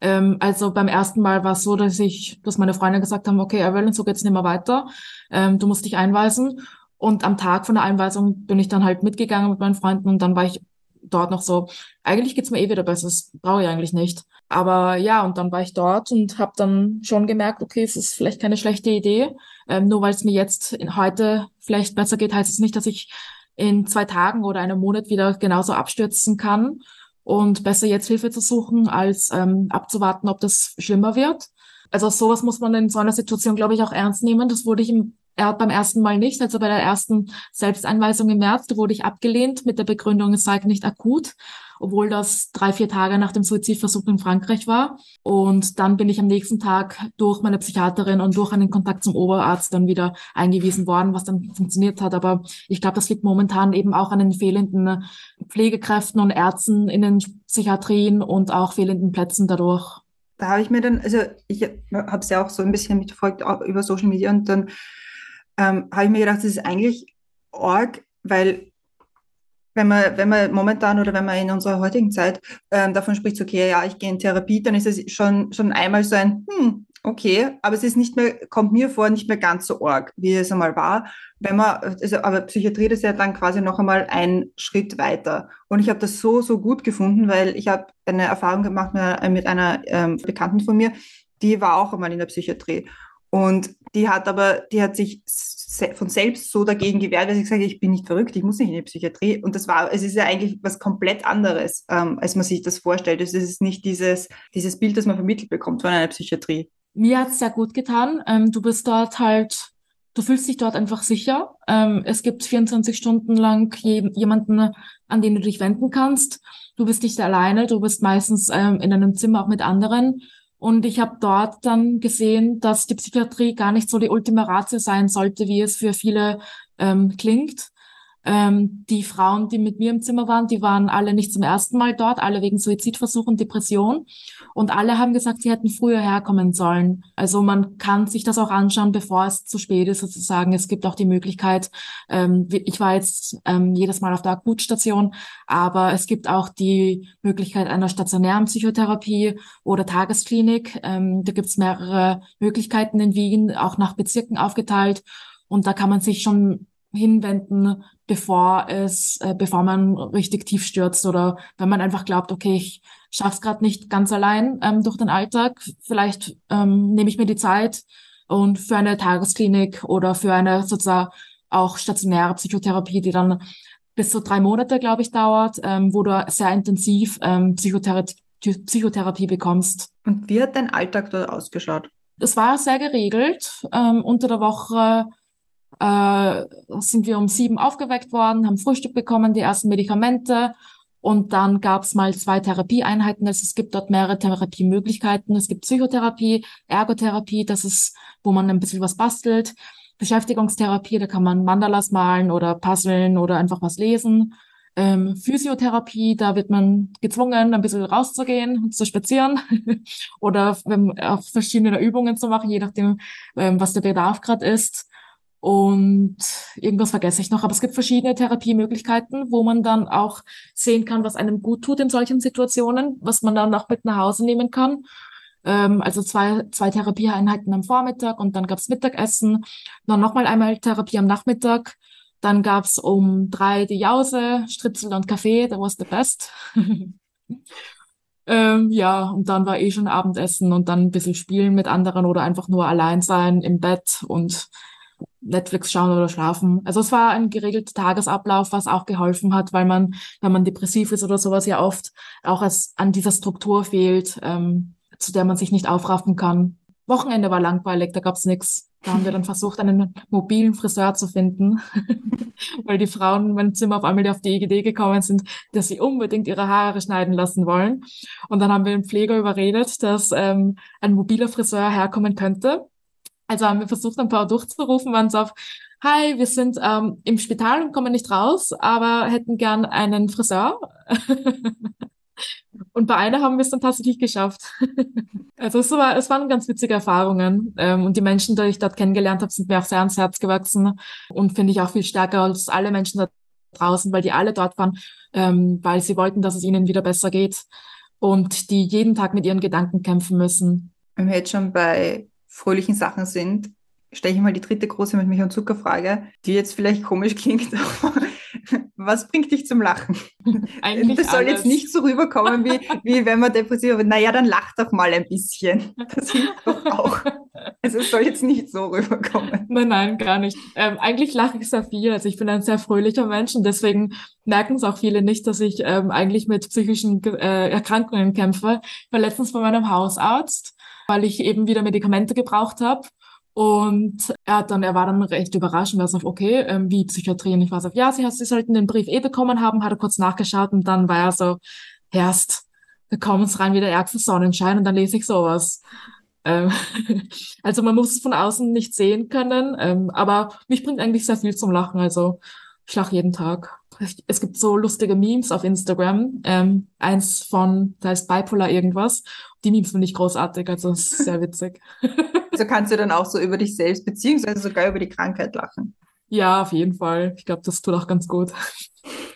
Ähm, also beim ersten Mal war es so, dass ich, dass meine Freunde gesagt haben, okay, Evelyn, so geht's nicht mehr weiter. Ähm, du musst dich einweisen. Und am Tag von der Einweisung bin ich dann halt mitgegangen mit meinen Freunden und dann war ich dort noch so, eigentlich geht's mir eh wieder besser, das brauche ich eigentlich nicht. Aber ja, und dann war ich dort und habe dann schon gemerkt, okay, es ist vielleicht keine schlechte Idee. Ähm, nur weil es mir jetzt heute vielleicht besser geht, heißt es nicht, dass ich in zwei Tagen oder einem Monat wieder genauso abstürzen kann. Und besser jetzt Hilfe zu suchen, als ähm, abzuwarten, ob das schlimmer wird. Also sowas muss man in so einer Situation, glaube ich, auch ernst nehmen. Das wurde ich im er hat beim ersten Mal nicht, also bei der ersten Selbsteinweisung im März, da wurde ich abgelehnt mit der Begründung, es sei nicht akut. obwohl das drei, vier Tage nach dem Suizidversuch in Frankreich war. Und dann bin ich am nächsten Tag durch meine Psychiaterin und durch einen Kontakt zum Oberarzt dann wieder eingewiesen worden, was dann funktioniert hat. Aber ich glaube, das liegt momentan eben auch an den fehlenden Pflegekräften und Ärzten in den Psychiatrien und auch fehlenden Plätzen dadurch. Da habe ich mir dann, also ich habe es ja auch so ein bisschen mitverfolgt über Social Media und dann ähm, habe ich mir gedacht, das ist eigentlich arg, weil wenn man, wenn man momentan oder wenn man in unserer heutigen Zeit ähm, davon spricht, okay, ja, ich gehe in Therapie, dann ist es schon, schon einmal so ein, hm, okay, aber es ist nicht mehr, kommt mir vor, nicht mehr ganz so arg, wie es einmal war. Wenn man, also, aber Psychiatrie das ist ja dann quasi noch einmal ein Schritt weiter. Und ich habe das so, so gut gefunden, weil ich habe eine Erfahrung gemacht mit, mit einer ähm, Bekannten von mir, die war auch einmal in der Psychiatrie. Und die hat aber, die hat sich von selbst so dagegen gewehrt, sie gesagt hat, ich bin nicht verrückt, ich muss nicht in die Psychiatrie. Und das war, es ist ja eigentlich was komplett anderes, ähm, als man sich das vorstellt. Es ist nicht dieses, dieses Bild, das man vermittelt bekommt von einer Psychiatrie. Mir hat's sehr gut getan. Ähm, du bist dort halt, du fühlst dich dort einfach sicher. Ähm, es gibt 24 Stunden lang je, jemanden, an den du dich wenden kannst. Du bist nicht alleine, du bist meistens ähm, in einem Zimmer auch mit anderen. Und ich habe dort dann gesehen, dass die Psychiatrie gar nicht so die Ultima Ratio sein sollte, wie es für viele ähm, klingt. Ähm, die Frauen, die mit mir im Zimmer waren, die waren alle nicht zum ersten Mal dort, alle wegen Suizidversuch und Depression. Und alle haben gesagt, sie hätten früher herkommen sollen. Also man kann sich das auch anschauen, bevor es zu spät ist, sozusagen. Es gibt auch die Möglichkeit, ähm, ich war jetzt ähm, jedes Mal auf der Akutstation, aber es gibt auch die Möglichkeit einer stationären Psychotherapie oder Tagesklinik. Ähm, da gibt es mehrere Möglichkeiten in Wien, auch nach Bezirken aufgeteilt. Und da kann man sich schon hinwenden, bevor es, äh, bevor man richtig tief stürzt oder wenn man einfach glaubt, okay, ich schaff's gerade nicht ganz allein ähm, durch den Alltag, vielleicht ähm, nehme ich mir die Zeit und für eine Tagesklinik oder für eine sozusagen auch stationäre Psychotherapie, die dann bis zu drei Monate, glaube ich, dauert, ähm, wo du sehr intensiv ähm, Psychotherapie, Psychotherapie bekommst. Und wie hat dein Alltag dort ausgeschaut? Es war sehr geregelt. Ähm, unter der Woche äh, sind wir um sieben aufgeweckt worden, haben Frühstück bekommen, die ersten Medikamente und dann gab es mal zwei Therapieeinheiten. Also es gibt dort mehrere Therapiemöglichkeiten. Es gibt Psychotherapie, Ergotherapie, das ist, wo man ein bisschen was bastelt. Beschäftigungstherapie, da kann man Mandalas malen oder puzzeln oder einfach was lesen. Ähm, Physiotherapie, da wird man gezwungen, ein bisschen rauszugehen, zu spazieren oder ähm, auch verschiedene Übungen zu machen, je nachdem, ähm, was der Bedarf gerade ist. Und irgendwas vergesse ich noch, aber es gibt verschiedene Therapiemöglichkeiten, wo man dann auch sehen kann, was einem gut tut in solchen Situationen, was man dann auch mit nach Hause nehmen kann. Ähm, also zwei, zwei Therapieeinheiten am Vormittag und dann gab's Mittagessen, dann nochmal einmal Therapie am Nachmittag. Dann gab's um drei die Jause, Stritzel und Kaffee, that was the best. ähm, ja, und dann war eh schon Abendessen und dann ein bisschen spielen mit anderen oder einfach nur allein sein im Bett und Netflix schauen oder schlafen. Also es war ein geregelter Tagesablauf, was auch geholfen hat, weil man, wenn man depressiv ist oder sowas, ja oft auch es an dieser Struktur fehlt, ähm, zu der man sich nicht aufraffen kann. Wochenende war langweilig, da gab's nix. Da haben wir dann versucht, einen mobilen Friseur zu finden, weil die Frauen in meinem Zimmer auf einmal auf die Idee gekommen sind, dass sie unbedingt ihre Haare schneiden lassen wollen. Und dann haben wir den Pfleger überredet, dass ähm, ein mobiler Friseur herkommen könnte. Also haben wir versucht, ein paar durchzurufen, waren so auf, hi, wir sind ähm, im Spital und kommen nicht raus, aber hätten gern einen Friseur. und bei einer haben wir es dann tatsächlich geschafft. also es, war, es waren ganz witzige Erfahrungen. Ähm, und die Menschen, die ich dort kennengelernt habe, sind mir auch sehr ans Herz gewachsen und finde ich auch viel stärker als alle Menschen da draußen, weil die alle dort waren, ähm, weil sie wollten, dass es ihnen wieder besser geht und die jeden Tag mit ihren Gedanken kämpfen müssen. Wenn wir jetzt schon bei fröhlichen Sachen sind, stelle ich mal die dritte große mit Milch und Zucker Frage, die jetzt vielleicht komisch klingt, was bringt dich zum Lachen? Eigentlich das soll alles. jetzt nicht so rüberkommen, wie, wie wenn man depressiv ist. Naja, dann lach doch mal ein bisschen. Das hilft doch auch. Also es soll jetzt nicht so rüberkommen. Nein, nein, gar nicht. Ähm, eigentlich lache ich sehr viel. Also ich bin ein sehr fröhlicher Mensch und deswegen merken es auch viele nicht, dass ich ähm, eigentlich mit psychischen äh, Erkrankungen kämpfe. Ich war letztens bei meinem Hausarzt weil ich eben wieder Medikamente gebraucht habe. Und er hat dann, er war dann recht überrascht und war so, okay, ähm, wie Psychiatrie? Und ich war so, ja, sie, sie sollten den Brief eh bekommen haben, hat er kurz nachgeschaut und dann war er so, Herst, da kommen rein wie der ärgste Sonnenschein und dann lese ich sowas. Ähm, also man muss es von außen nicht sehen können, ähm, aber mich bringt eigentlich sehr viel zum Lachen. Also ich lache jeden Tag. Es gibt so lustige Memes auf Instagram. Ähm, eins von, da ist Bipolar irgendwas. Die Memes finde ich großartig, also ist sehr witzig. Also kannst du dann auch so über dich selbst beziehungsweise sogar über die Krankheit lachen. Ja, auf jeden Fall. Ich glaube, das tut auch ganz gut.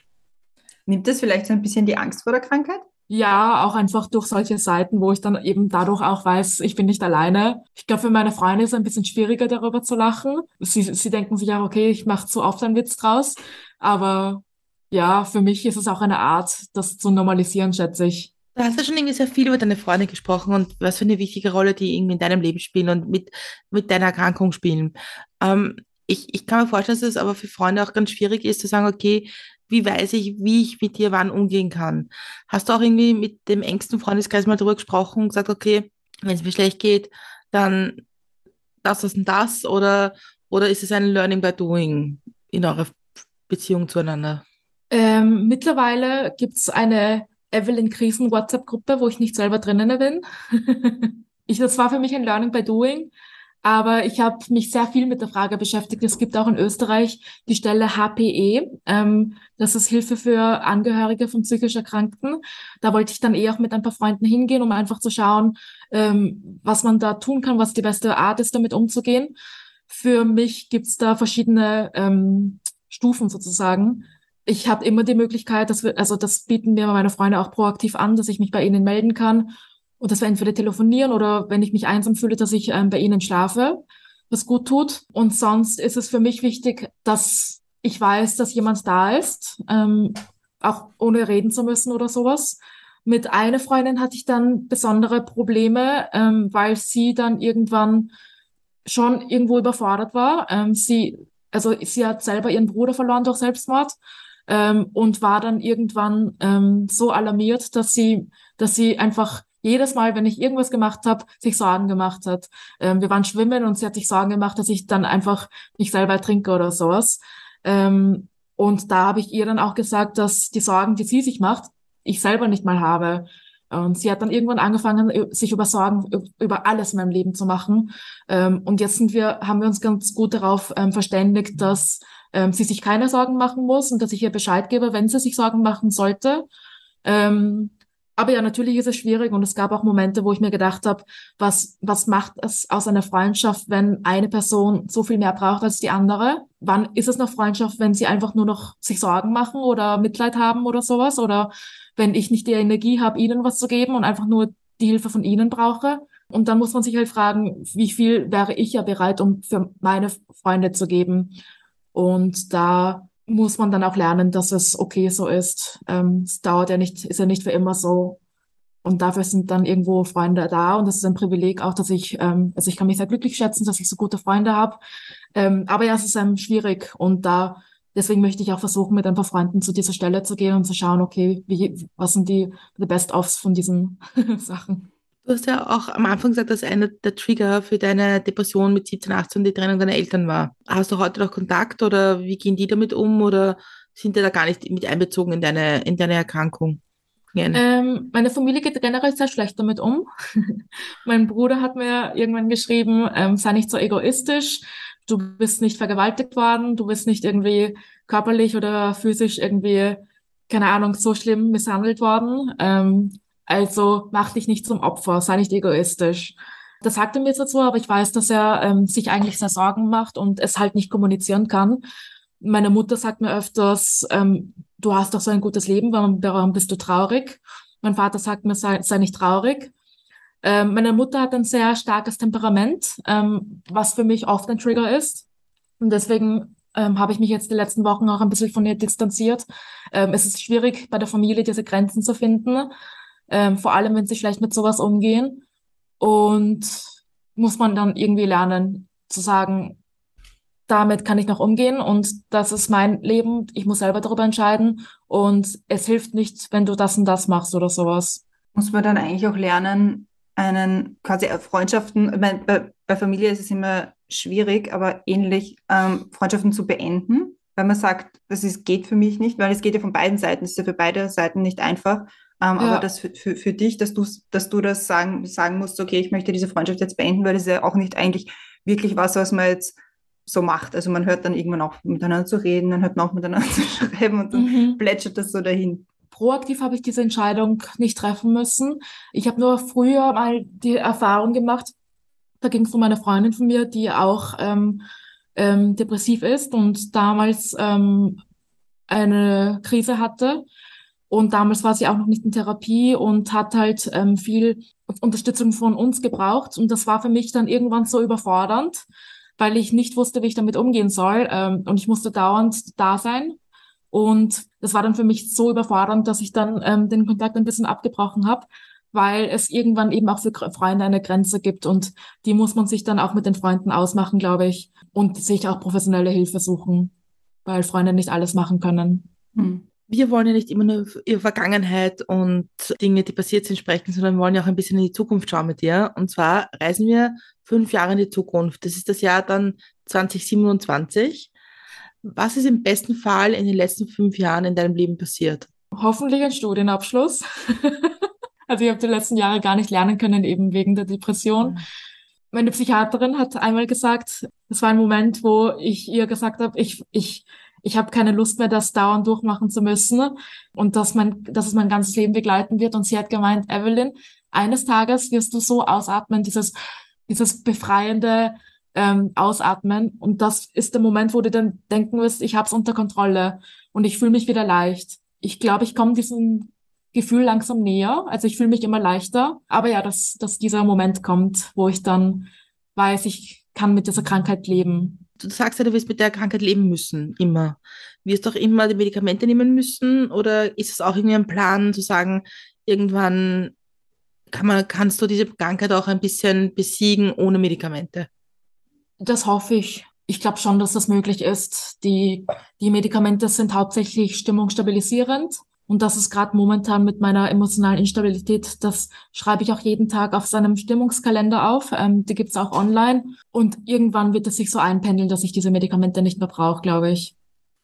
Nimmt das vielleicht so ein bisschen die Angst vor der Krankheit? Ja, auch einfach durch solche Seiten, wo ich dann eben dadurch auch weiß, ich bin nicht alleine. Ich glaube, für meine Freunde ist es ein bisschen schwieriger, darüber zu lachen. Sie, sie denken sich auch, okay, ich mache zu oft einen Witz draus. Aber ja, für mich ist es auch eine Art, das zu normalisieren, schätze ich. Du hast ja schon irgendwie sehr viel über deine Freunde gesprochen und was für eine wichtige Rolle die irgendwie in deinem Leben spielen und mit, mit deiner Erkrankung spielen. Ähm, ich, ich kann mir vorstellen, dass es aber für Freunde auch ganz schwierig ist, zu sagen, okay, wie weiß ich, wie ich mit dir wann umgehen kann? Hast du auch irgendwie mit dem engsten Freundeskreis mal darüber gesprochen und gesagt, okay, wenn es mir schlecht geht, dann das, das und das oder, oder ist es ein Learning by Doing in eurer Beziehung zueinander? Ähm, mittlerweile gibt's eine Evelyn Krisen WhatsApp-Gruppe, wo ich nicht selber drinnen bin. ich, das war für mich ein Learning by Doing. Aber ich habe mich sehr viel mit der Frage beschäftigt. Es gibt auch in Österreich die Stelle HPE. Ähm, das ist Hilfe für Angehörige von psychisch Erkrankten. Da wollte ich dann eh auch mit ein paar Freunden hingehen, um einfach zu schauen, ähm, was man da tun kann, was die beste Art ist, damit umzugehen. Für mich gibt's da verschiedene ähm, Stufen sozusagen. Ich habe immer die Möglichkeit, dass wir, also das bieten mir meine Freunde auch proaktiv an, dass ich mich bei ihnen melden kann und das wir entweder telefonieren oder wenn ich mich einsam fühle, dass ich ähm, bei ihnen schlafe, was gut tut. Und sonst ist es für mich wichtig, dass ich weiß, dass jemand da ist, ähm, auch ohne reden zu müssen oder sowas. Mit einer Freundin hatte ich dann besondere Probleme, ähm, weil sie dann irgendwann schon irgendwo überfordert war. Ähm, sie, also sie hat selber ihren Bruder verloren durch Selbstmord ähm, und war dann irgendwann ähm, so alarmiert, dass sie, dass sie einfach jedes Mal, wenn ich irgendwas gemacht habe, sich Sorgen gemacht hat. Ähm, wir waren schwimmen und sie hat sich Sorgen gemacht, dass ich dann einfach mich selber ertrinke oder sowas. Ähm, und da habe ich ihr dann auch gesagt, dass die Sorgen, die sie sich macht, ich selber nicht mal habe. Und sie hat dann irgendwann angefangen, sich über Sorgen, über alles in meinem Leben zu machen. Ähm, und jetzt sind wir, haben wir uns ganz gut darauf ähm, verständigt, dass ähm, sie sich keine Sorgen machen muss und dass ich ihr Bescheid gebe, wenn sie sich Sorgen machen sollte. Ähm, aber ja, natürlich ist es schwierig und es gab auch Momente, wo ich mir gedacht habe, was, was macht es aus einer Freundschaft, wenn eine Person so viel mehr braucht als die andere? Wann ist es noch Freundschaft, wenn sie einfach nur noch sich Sorgen machen oder Mitleid haben oder sowas? Oder wenn ich nicht die Energie habe, ihnen was zu geben und einfach nur die Hilfe von ihnen brauche? Und dann muss man sich halt fragen, wie viel wäre ich ja bereit, um für meine Freunde zu geben? Und da muss man dann auch lernen, dass es okay so ist. Ähm, es dauert ja nicht, ist ja nicht für immer so. Und dafür sind dann irgendwo Freunde da. Und das ist ein Privileg auch, dass ich, ähm, also ich kann mich sehr glücklich schätzen, dass ich so gute Freunde habe. Ähm, aber ja, es ist ähm, schwierig. Und da, deswegen möchte ich auch versuchen, mit ein paar Freunden zu dieser Stelle zu gehen und zu schauen, okay, wie, was sind die, die Best-ofs von diesen Sachen. Du hast ja auch am Anfang gesagt, dass einer der Trigger für deine Depression mit 17, 18 die Trennung deiner Eltern war. Hast du heute noch Kontakt oder wie gehen die damit um oder sind die da gar nicht mit einbezogen in deine, in deine Erkrankung? Ähm, meine Familie geht generell sehr schlecht damit um. mein Bruder hat mir irgendwann geschrieben, ähm, sei nicht so egoistisch, du bist nicht vergewaltigt worden, du bist nicht irgendwie körperlich oder physisch irgendwie, keine Ahnung, so schlimm misshandelt worden. Ähm, also mach dich nicht zum Opfer, sei nicht egoistisch. Das sagt er mir jetzt so, aber ich weiß, dass er ähm, sich eigentlich sehr Sorgen macht und es halt nicht kommunizieren kann. Meine Mutter sagt mir öfters, ähm, du hast doch so ein gutes Leben, warum, warum bist du traurig? Mein Vater sagt mir, sei, sei nicht traurig. Ähm, meine Mutter hat ein sehr starkes Temperament, ähm, was für mich oft ein Trigger ist. Und deswegen ähm, habe ich mich jetzt die letzten Wochen auch ein bisschen von ihr distanziert. Ähm, es ist schwierig, bei der Familie diese Grenzen zu finden ähm, vor allem wenn sie schlecht mit sowas umgehen. Und muss man dann irgendwie lernen zu sagen, damit kann ich noch umgehen und das ist mein Leben, ich muss selber darüber entscheiden und es hilft nicht, wenn du das und das machst oder sowas. Muss man dann eigentlich auch lernen, einen quasi Freundschaften, ich meine, bei, bei Familie ist es immer schwierig, aber ähnlich ähm, Freundschaften zu beenden, weil man sagt, das ist, geht für mich nicht, weil es geht ja von beiden Seiten, es ist ja für beide Seiten nicht einfach. Ähm, Ja. Aber das für, für, für dich, dass du, dass du das sagen, sagen musst, okay, ich möchte diese Freundschaft jetzt beenden, weil das ist ja auch nicht eigentlich wirklich was, was man jetzt so macht. Also man hört dann irgendwann auch miteinander zu reden, dann hört man auch miteinander zu schreiben und dann Mhm. plätschert das so dahin. Proaktiv habe ich diese Entscheidung nicht treffen müssen. Ich habe nur früher mal die Erfahrung gemacht, da ging es um eine Freundin von mir, die auch ähm, ähm, depressiv ist und damals ähm, eine Krise hatte. Und damals war sie auch noch nicht in Therapie und hat halt ähm, viel Unterstützung von uns gebraucht. Und das war für mich dann irgendwann so überfordernd, weil ich nicht wusste, wie ich damit umgehen soll. Ähm, und ich musste dauernd da sein. Und das war dann für mich so überfordernd, dass ich dann ähm, den Kontakt ein bisschen abgebrochen habe, weil es irgendwann eben auch für Freunde eine Grenze gibt und die muss man sich dann auch mit den Freunden ausmachen, glaube ich, und sich auch professionelle Hilfe suchen, weil Freunde nicht alles machen können. Hm. Wir wollen ja nicht immer nur über Vergangenheit und Dinge, die passiert sind, sprechen, sondern wir wollen ja auch ein bisschen in die Zukunft schauen mit dir. Und zwar reisen wir fünf Jahre in die Zukunft. Das ist das Jahr dann 2027. Was ist im besten Fall in den letzten fünf Jahren in deinem Leben passiert? Hoffentlich ein Studienabschluss. Also ich habe die letzten Jahre gar nicht lernen können, eben wegen der Depression. Meine Psychiaterin hat einmal gesagt, das war ein Moment, wo ich ihr gesagt habe, ich, ich, ich habe keine Lust mehr, das dauernd durchmachen zu müssen und dass man, dass es mein ganzes Leben begleiten wird. Und sie hat gemeint, Evelyn, eines Tages wirst du so ausatmen, dieses, dieses befreiende ähm, Ausatmen. Und das ist der Moment, wo du dann denken wirst, ich habe es unter Kontrolle und ich fühle mich wieder leicht. Ich glaube, ich komme diesem Gefühl langsam näher. Also ich fühle mich immer leichter. Aber ja, dass, dass dieser Moment kommt, wo ich dann weiß, ich kann mit dieser Krankheit leben. Du sagst ja, du wirst mit der Krankheit leben müssen, immer. Wirst du auch immer die Medikamente nehmen müssen? Oder ist es auch irgendwie ein Plan zu sagen, irgendwann kann man, kannst du diese Krankheit auch ein bisschen besiegen ohne Medikamente? Das hoffe ich. Ich glaube schon, dass das möglich ist. Die, die Medikamente sind hauptsächlich stimmungsstabilisierend. Und das ist gerade momentan mit meiner emotionalen Instabilität, das schreibe ich auch jeden Tag auf seinem Stimmungskalender auf. Ähm, die gibt's auch online. Und irgendwann wird es sich so einpendeln, dass ich diese Medikamente nicht mehr brauche, glaube ich.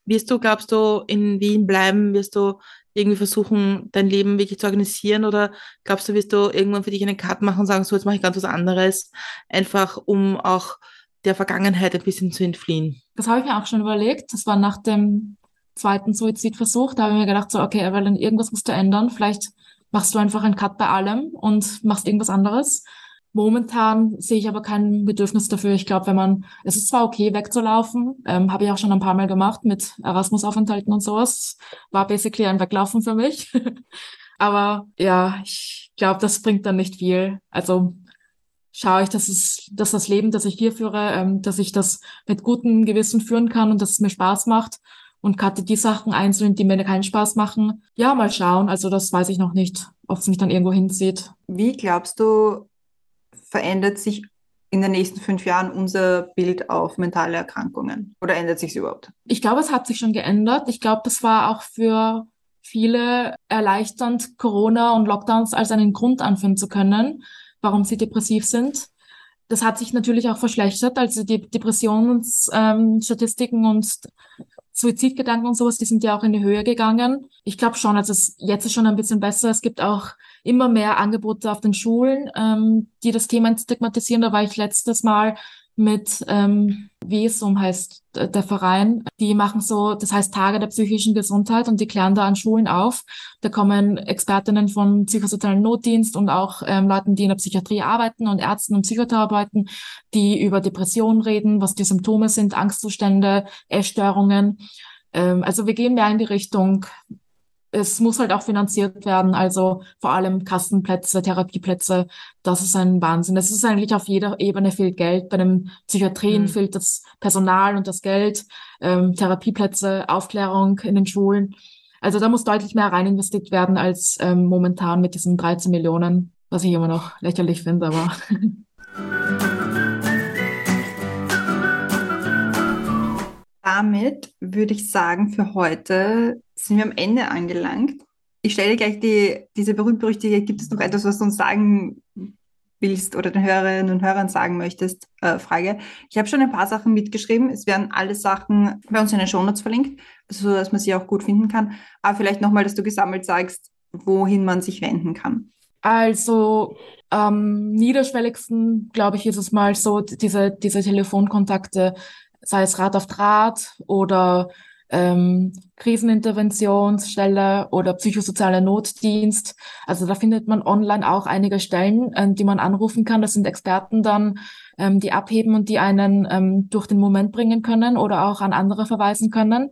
Wirst du, glaubst du, in Wien bleiben? Wirst du irgendwie versuchen, dein Leben wirklich zu organisieren? Oder glaubst du, wirst du irgendwann für dich einen Cut machen und sagen, so, jetzt mache ich ganz was anderes, einfach um auch der Vergangenheit ein bisschen zu entfliehen? Das habe ich mir auch schon überlegt. Das war nach dem zweiten Suizidversuch. Da habe ich mir gedacht, so, okay, Evelyn, irgendwas musst du ändern. Vielleicht machst du einfach einen Cut bei allem und machst irgendwas anderes. Momentan sehe ich aber kein Bedürfnis dafür. Ich glaube, wenn man, es ist zwar okay, wegzulaufen, ähm, habe ich auch schon ein paar Mal gemacht mit Erasmus-Aufenthalten und sowas. War basically ein Weglaufen für mich. aber ja, ich glaube, das bringt dann nicht viel. Also schaue ich, dass es, dass das Leben, das ich hier führe, ähm, dass ich das mit gutem Gewissen führen kann und dass es mir Spaß macht und cutte die Sachen einzeln, die mir keinen Spaß machen. Ja, mal schauen. Also das weiß ich noch nicht, ob es mich dann irgendwo hinzieht. Wie glaubst du, verändert sich in den nächsten fünf Jahren unser Bild auf mentale Erkrankungen? Oder ändert sich es überhaupt? Ich glaube, es hat sich schon geändert. Ich glaube, das war auch für viele erleichternd, Corona und Lockdowns als einen Grund anführen zu können, warum sie depressiv sind. Das hat sich natürlich auch verschlechtert. Also die Depressionsstatistiken und Suizidgedanken und sowas, die sind ja auch in die Höhe gegangen. Ich glaube schon, also jetzt ist schon ein bisschen besser. Es gibt auch immer mehr Angebote auf den Schulen, ähm, die das Thema stigmatisieren. Da war ich letztes Mal mit ähm, WESUM heißt der Verein. Die machen so, das heißt Tage der psychischen Gesundheit und die klären da an Schulen auf. Da kommen Expertinnen vom psychosozialen Notdienst und auch ähm, Leuten, die in der Psychiatrie arbeiten und Ärzten und Psychotherapeuten, die über Depressionen reden, was die Symptome sind, Angstzustände, Essstörungen. Ähm, also wir gehen mehr in die Richtung, es muss halt auch finanziert werden, also vor allem Kassenplätze, Therapieplätze, das ist ein Wahnsinn. Es ist eigentlich auf jeder Ebene fehlt Geld. Bei den Psychiatrien Mhm. fehlt das Personal und das Geld, ähm, Therapieplätze, Aufklärung in den Schulen. Also da muss deutlich mehr rein investiert werden als ähm, momentan mit diesen 13 Millionen, was ich immer noch lächerlich finde, aber Damit würde ich sagen, für heute sind wir am Ende angelangt. Ich stelle gleich die, diese berühmt-berüchtigte, gibt es noch etwas, was du uns sagen willst oder den Hörerinnen und Hörern sagen möchtest, äh, Frage. Ich habe schon ein paar Sachen mitgeschrieben. Es werden alle Sachen bei uns in den Shownotes verlinkt, so dass man sie auch gut finden kann. Aber vielleicht nochmal, dass du gesammelt sagst, wohin man sich wenden kann. Also am niederschwelligsten, glaube ich, ist es mal so, diese, diese Telefonkontakte, sei es Rat auf Draht oder ähm, Kriseninterventionsstelle oder psychosozialer Notdienst. Also da findet man online auch einige Stellen, ähm, die man anrufen kann. Das sind Experten dann, ähm, die abheben und die einen ähm, durch den Moment bringen können oder auch an andere verweisen können.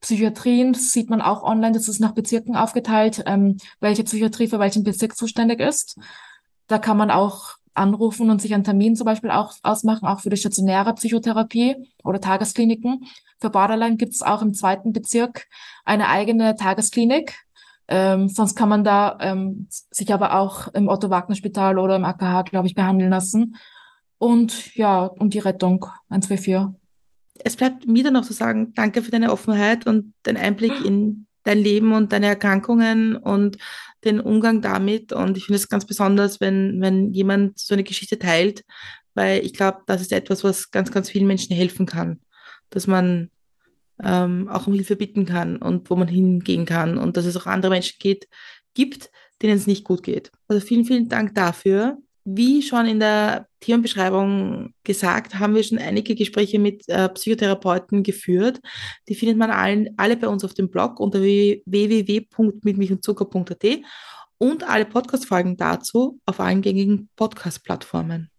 Psychiatrien sieht man auch online, das ist nach Bezirken aufgeteilt, ähm, welche Psychiatrie für welchen Bezirk zuständig ist. Da kann man auch anrufen und sich einen Termin zum Beispiel auch ausmachen, auch für die stationäre Psychotherapie oder Tageskliniken. Für Borderline gibt es auch im zweiten Bezirk eine eigene Tagesklinik. Ähm, sonst kann man da ähm, sich aber auch im Otto-Wagner-Spital oder im AKH, glaube ich, behandeln lassen. Und ja, und die Rettung 124. Es bleibt mir dann noch zu sagen, danke für deine Offenheit und den Einblick in dein Leben und deine Erkrankungen und den Umgang damit. Und ich finde es ganz besonders, wenn, wenn jemand so eine Geschichte teilt, weil ich glaube, das ist etwas, was ganz, ganz vielen Menschen helfen kann. Dass man ähm, auch um Hilfe bitten kann und wo man hingehen kann und dass es auch andere Menschen geht, gibt, denen es nicht gut geht. Also vielen, vielen Dank dafür. Wie schon in der Themenbeschreibung gesagt, haben wir schon einige Gespräche mit äh, Psychotherapeuten geführt. Die findet man allen, alle bei uns auf dem Blog unter www.mitmilchundzucker.at und alle Podcast-Folgen dazu auf allen gängigen Podcast-Plattformen.